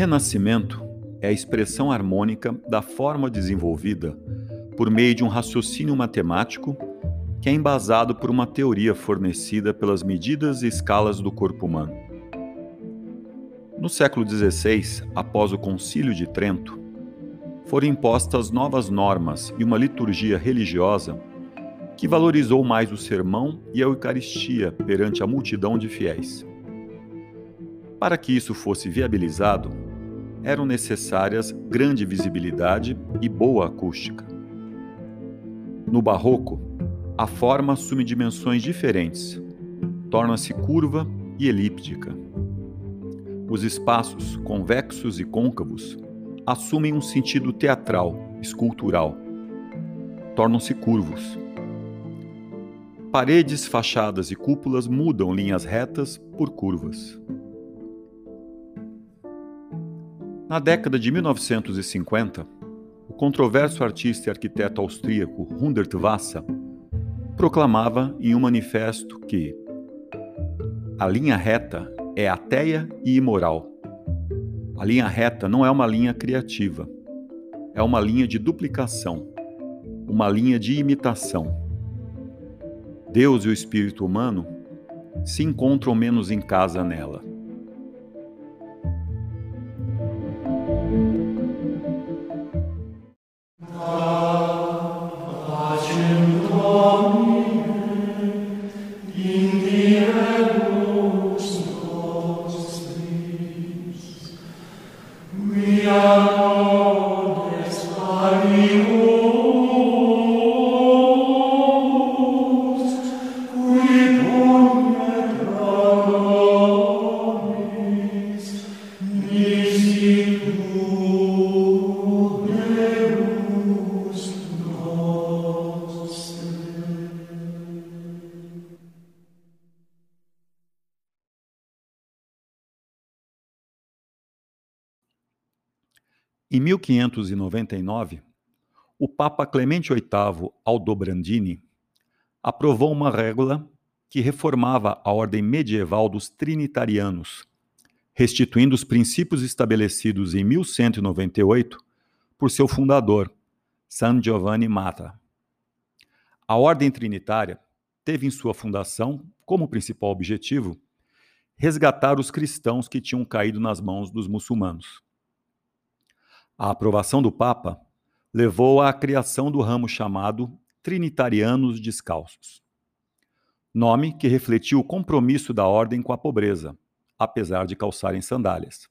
Renascimento é a expressão harmônica da forma desenvolvida por meio de um raciocínio matemático que é embasado por uma teoria fornecida pelas medidas e escalas do corpo humano. No século XVI, após o Concílio de Trento, foram impostas novas normas e uma liturgia religiosa que valorizou mais o sermão e a Eucaristia perante a multidão de fiéis. Para que isso fosse viabilizado, eram necessárias grande visibilidade e boa acústica. No Barroco, a forma assume dimensões diferentes, torna-se curva e elíptica. Os espaços convexos e côncavos assumem um sentido teatral, escultural. Tornam-se curvos. Paredes, fachadas e cúpulas mudam linhas retas por curvas. Na década de 1950, o controverso artista e arquiteto austríaco Hundert Wassa proclamava em um manifesto que a linha reta é ateia e imoral. A linha reta não é uma linha criativa, é uma linha de duplicação, uma linha de imitação. Deus e o espírito humano se encontram menos em casa nela. Em 1599, o Papa Clemente VIII Aldobrandini aprovou uma régua que reformava a ordem medieval dos trinitarianos, restituindo os princípios estabelecidos em 1198 por seu fundador, San Giovanni Mata. A ordem trinitária teve em sua fundação como principal objetivo resgatar os cristãos que tinham caído nas mãos dos muçulmanos. A aprovação do Papa levou à criação do ramo chamado Trinitarianos Descalços, nome que refletiu o compromisso da ordem com a pobreza, apesar de calçarem sandálias,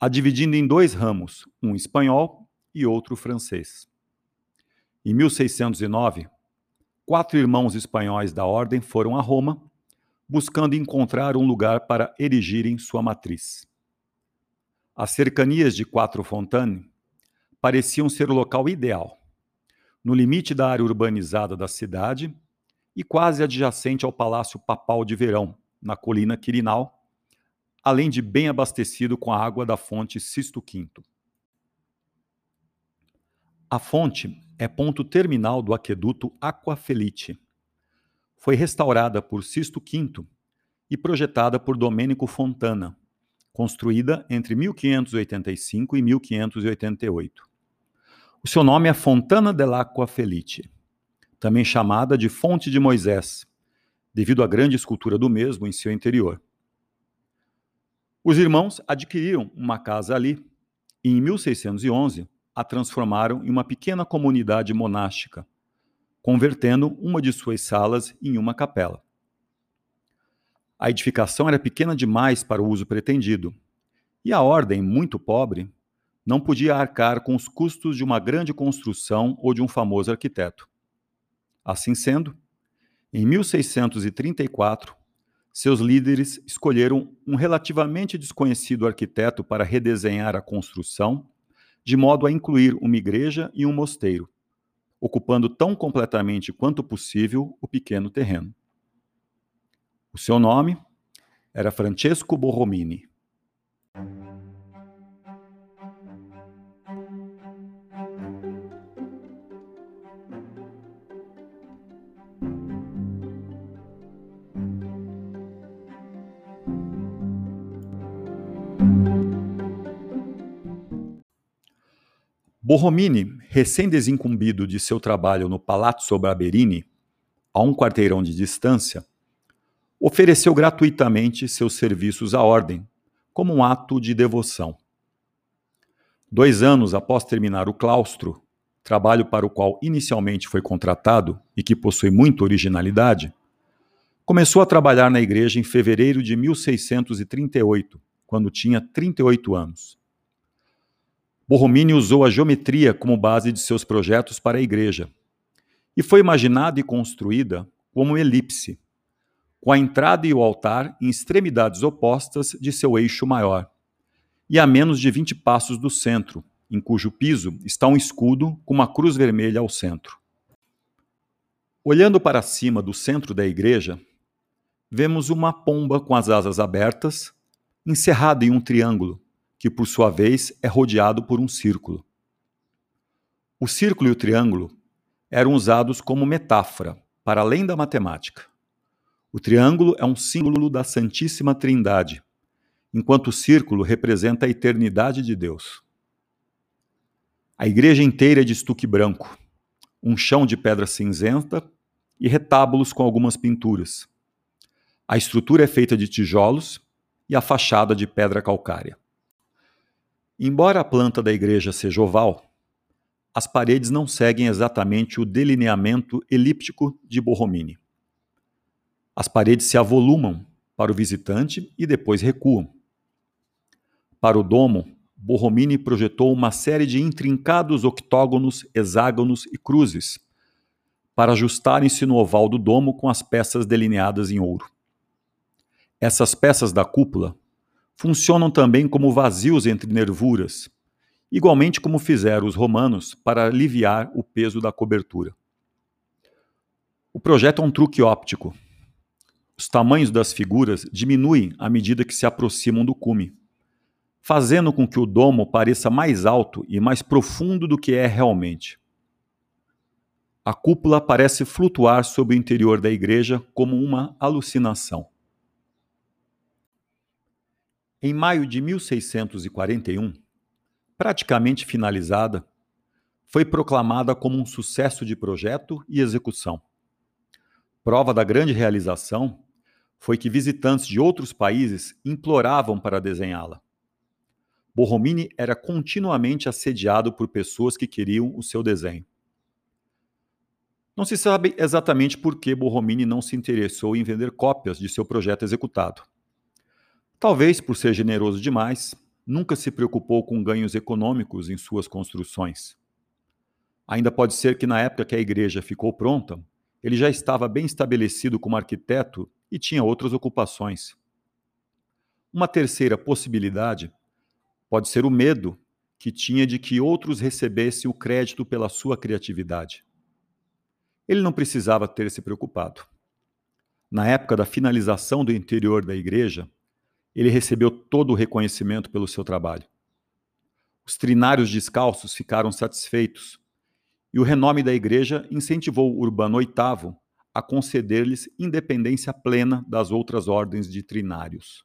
a dividindo em dois ramos, um espanhol e outro francês. Em 1609, quatro irmãos espanhóis da ordem foram a Roma, buscando encontrar um lugar para erigirem sua matriz. As cercanias de Quatro Fontaine pareciam ser o local ideal, no limite da área urbanizada da cidade e quase adjacente ao Palácio Papal de Verão, na colina Quirinal, além de bem abastecido com a água da fonte Sisto V. A fonte é ponto terminal do aqueduto Aquafelite. Foi restaurada por Sisto V e projetada por Domênico Fontana, construída entre 1585 e 1588. O seu nome é Fontana dell'Acqua Felice, também chamada de Fonte de Moisés, devido à grande escultura do mesmo em seu interior. Os irmãos adquiriram uma casa ali e, em 1611, a transformaram em uma pequena comunidade monástica, convertendo uma de suas salas em uma capela. A edificação era pequena demais para o uso pretendido, e a ordem, muito pobre, não podia arcar com os custos de uma grande construção ou de um famoso arquiteto. Assim sendo, em 1634, seus líderes escolheram um relativamente desconhecido arquiteto para redesenhar a construção, de modo a incluir uma igreja e um mosteiro, ocupando tão completamente quanto possível o pequeno terreno. O seu nome era Francesco Borromini. Borromini, recém-desincumbido de seu trabalho no Palazzo Barberini, a um quarteirão de distância, ofereceu gratuitamente seus serviços à ordem, como um ato de devoção. Dois anos após terminar o claustro, trabalho para o qual inicialmente foi contratado e que possui muita originalidade, começou a trabalhar na igreja em fevereiro de 1638, quando tinha 38 anos. Borromini usou a geometria como base de seus projetos para a igreja e foi imaginada e construída como elipse, com a entrada e o altar em extremidades opostas de seu eixo maior, e a menos de 20 passos do centro, em cujo piso está um escudo com uma cruz vermelha ao centro. Olhando para cima do centro da igreja, vemos uma pomba com as asas abertas, encerrada em um triângulo, que por sua vez é rodeado por um círculo. O círculo e o triângulo eram usados como metáfora, para além da matemática. O triângulo é um símbolo da Santíssima Trindade, enquanto o círculo representa a eternidade de Deus. A igreja inteira é de estuque branco, um chão de pedra cinzenta e retábulos com algumas pinturas. A estrutura é feita de tijolos e a fachada de pedra calcária. Embora a planta da igreja seja oval, as paredes não seguem exatamente o delineamento elíptico de Borromini. As paredes se avolumam para o visitante e depois recuam. Para o domo, Borromini projetou uma série de intrincados octógonos, hexágonos e cruzes para ajustarem-se no oval do domo com as peças delineadas em ouro. Essas peças da cúpula funcionam também como vazios entre nervuras, igualmente como fizeram os romanos para aliviar o peso da cobertura. O projeto é um truque óptico. Os tamanhos das figuras diminuem à medida que se aproximam do cume, fazendo com que o domo pareça mais alto e mais profundo do que é realmente. A cúpula parece flutuar sobre o interior da igreja como uma alucinação. Em maio de 1641, praticamente finalizada, foi proclamada como um sucesso de projeto e execução. Prova da grande realização foi que visitantes de outros países imploravam para desenhá-la. Borromini era continuamente assediado por pessoas que queriam o seu desenho. Não se sabe exatamente por que Borromini não se interessou em vender cópias de seu projeto executado. Talvez por ser generoso demais, nunca se preocupou com ganhos econômicos em suas construções. Ainda pode ser que na época que a igreja ficou pronta, ele já estava bem estabelecido como arquiteto e tinha outras ocupações. Uma terceira possibilidade pode ser o medo que tinha de que outros recebessem o crédito pela sua criatividade. Ele não precisava ter se preocupado. Na época da finalização do interior da igreja, ele recebeu todo o reconhecimento pelo seu trabalho. Os trinários descalços ficaram satisfeitos e o renome da igreja incentivou Urbano VIII a conceder-lhes independência plena das outras ordens de trinários.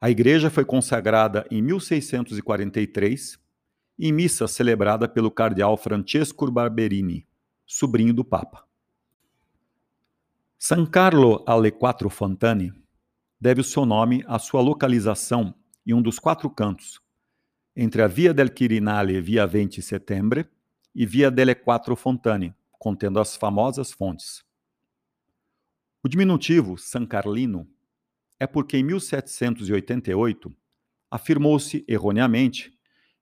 A igreja foi consagrada em 1643 em missa celebrada pelo cardeal Francesco Barberini, sobrinho do Papa. San Carlo alle Quattro Fontane deve o seu nome à sua localização em um dos quatro cantos, entre a Via del Quirinale e Via 20 Settembre e Via delle Quattro Fontane, contendo as famosas fontes. O diminutivo San Carlino é porque em 1788 afirmou-se erroneamente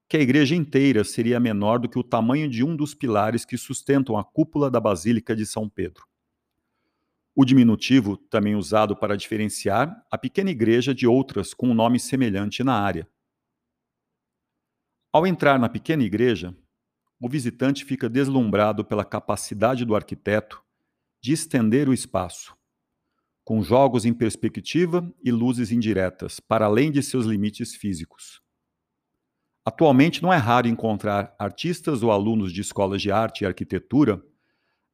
que a igreja inteira seria menor do que o tamanho de um dos pilares que sustentam a cúpula da Basílica de São Pedro. O diminutivo, também usado para diferenciar a pequena igreja de outras com um nome semelhante na área. Ao entrar na pequena igreja, o visitante fica deslumbrado pela capacidade do arquiteto de estender o espaço, com jogos em perspectiva e luzes indiretas, para além de seus limites físicos. Atualmente não é raro encontrar artistas ou alunos de escolas de arte e arquitetura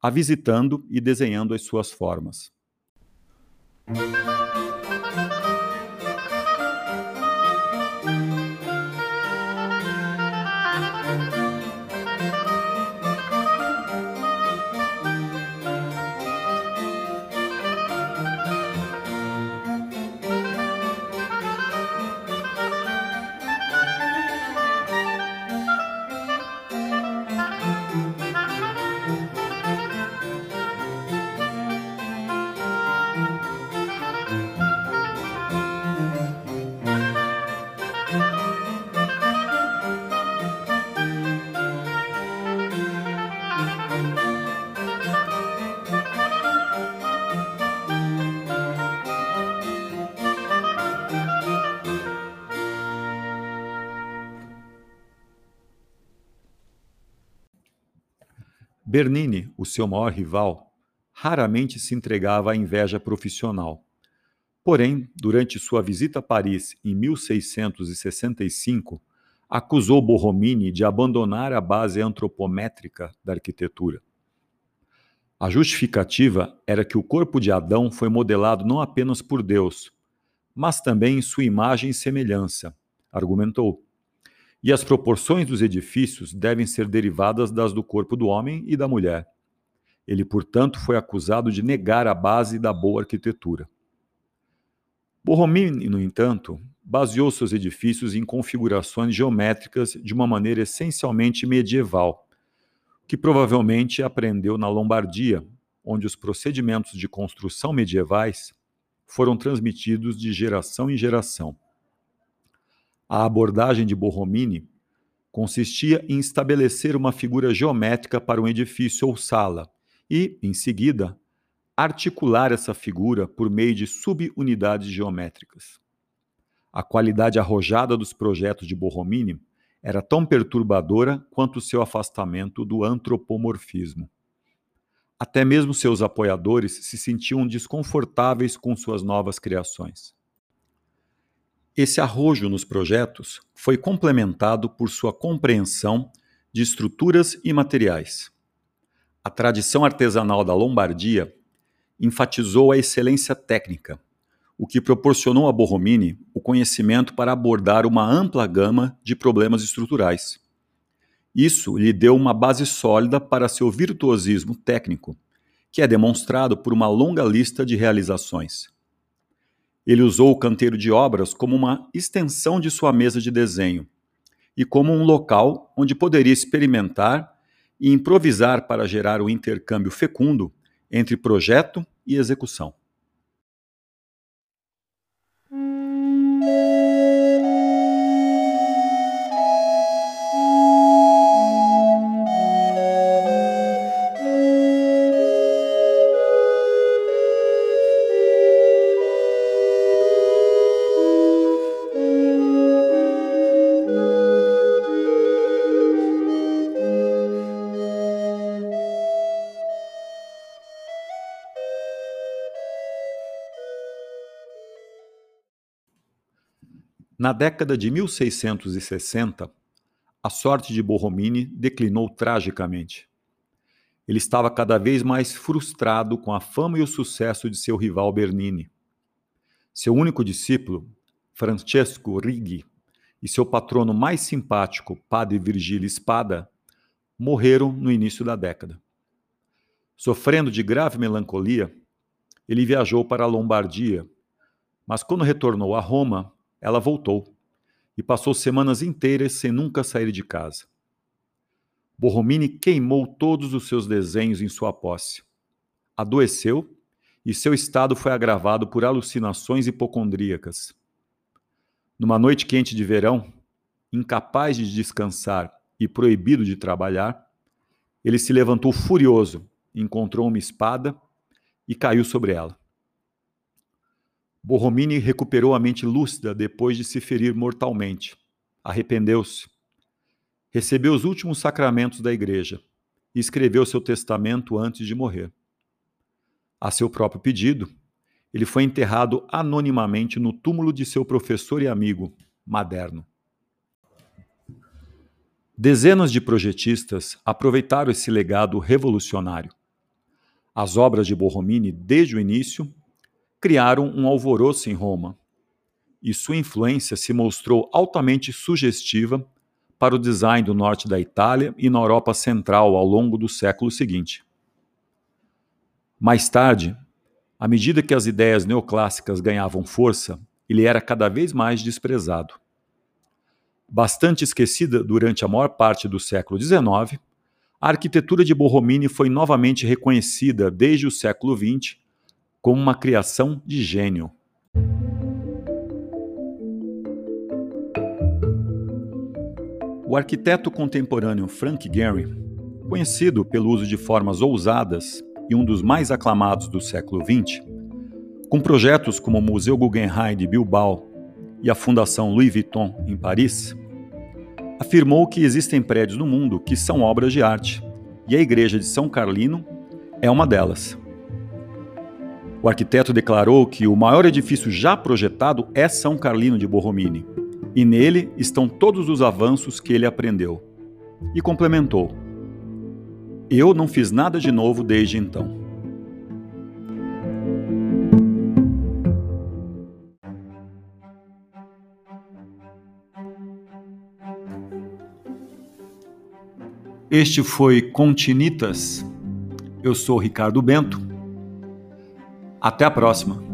a visitando e desenhando as suas formas. Bernini, o seu maior rival, raramente se entregava à inveja profissional. Porém, durante sua visita a Paris em 1665, acusou Borromini de abandonar a base antropométrica da arquitetura. A justificativa era que o corpo de Adão foi modelado não apenas por Deus, mas também em sua imagem e semelhança, argumentou e as proporções dos edifícios devem ser derivadas das do corpo do homem e da mulher. Ele, portanto, foi acusado de negar a base da boa arquitetura. Borromini, no entanto, baseou seus edifícios em configurações geométricas de uma maneira essencialmente medieval, que provavelmente aprendeu na Lombardia, onde os procedimentos de construção medievais foram transmitidos de geração em geração. A abordagem de Borromini consistia em estabelecer uma figura geométrica para um edifício ou sala e, em seguida, articular essa figura por meio de subunidades geométricas. A qualidade arrojada dos projetos de Borromini era tão perturbadora quanto seu afastamento do antropomorfismo. Até mesmo seus apoiadores se sentiam desconfortáveis com suas novas criações. Esse arrojo nos projetos foi complementado por sua compreensão de estruturas e materiais. A tradição artesanal da Lombardia enfatizou a excelência técnica, o que proporcionou a Borromini o conhecimento para abordar uma ampla gama de problemas estruturais. Isso lhe deu uma base sólida para seu virtuosismo técnico, que é demonstrado por uma longa lista de realizações. Ele usou o canteiro de obras como uma extensão de sua mesa de desenho e como um local onde poderia experimentar e improvisar para gerar o um intercâmbio fecundo entre projeto e execução. Na década de 1660, a sorte de Borromini declinou tragicamente. Ele estava cada vez mais frustrado com a fama e o sucesso de seu rival Bernini. Seu único discípulo, Francesco Righi, e seu patrono mais simpático, Padre Virgílio Espada, morreram no início da década. Sofrendo de grave melancolia, ele viajou para a Lombardia, mas quando retornou a Roma, ela voltou e passou semanas inteiras sem nunca sair de casa. Borromini queimou todos os seus desenhos em sua posse. Adoeceu e seu estado foi agravado por alucinações hipocondríacas. Numa noite quente de verão, incapaz de descansar e proibido de trabalhar, ele se levantou furioso, encontrou uma espada e caiu sobre ela. Borromini recuperou a mente lúcida depois de se ferir mortalmente. Arrependeu-se. Recebeu os últimos sacramentos da igreja e escreveu seu testamento antes de morrer. A seu próprio pedido, ele foi enterrado anonimamente no túmulo de seu professor e amigo, Maderno. Dezenas de projetistas aproveitaram esse legado revolucionário. As obras de Borromini, desde o início, criaram um alvoroço em Roma, e sua influência se mostrou altamente sugestiva para o design do norte da Itália e na Europa Central ao longo do século seguinte. Mais tarde, à medida que as ideias neoclássicas ganhavam força, ele era cada vez mais desprezado. Bastante esquecida durante a maior parte do século XIX, a arquitetura de Borromini foi novamente reconhecida desde o século XX como uma criação de gênio. O arquiteto contemporâneo Frank Gehry, conhecido pelo uso de formas ousadas e um dos mais aclamados do século XX, com projetos como o Museu Guggenheim de Bilbao e a Fundação Louis Vuitton em Paris, afirmou que existem prédios no mundo que são obras de arte, e a Igreja de São Carlino é uma delas. O arquiteto declarou que o maior edifício já projetado é São Carlino de Borromini, e nele estão todos os avanços que ele aprendeu. E complementou: Eu não fiz nada de novo desde então. Este foi Continitas. Eu sou Ricardo Bento até a próxima!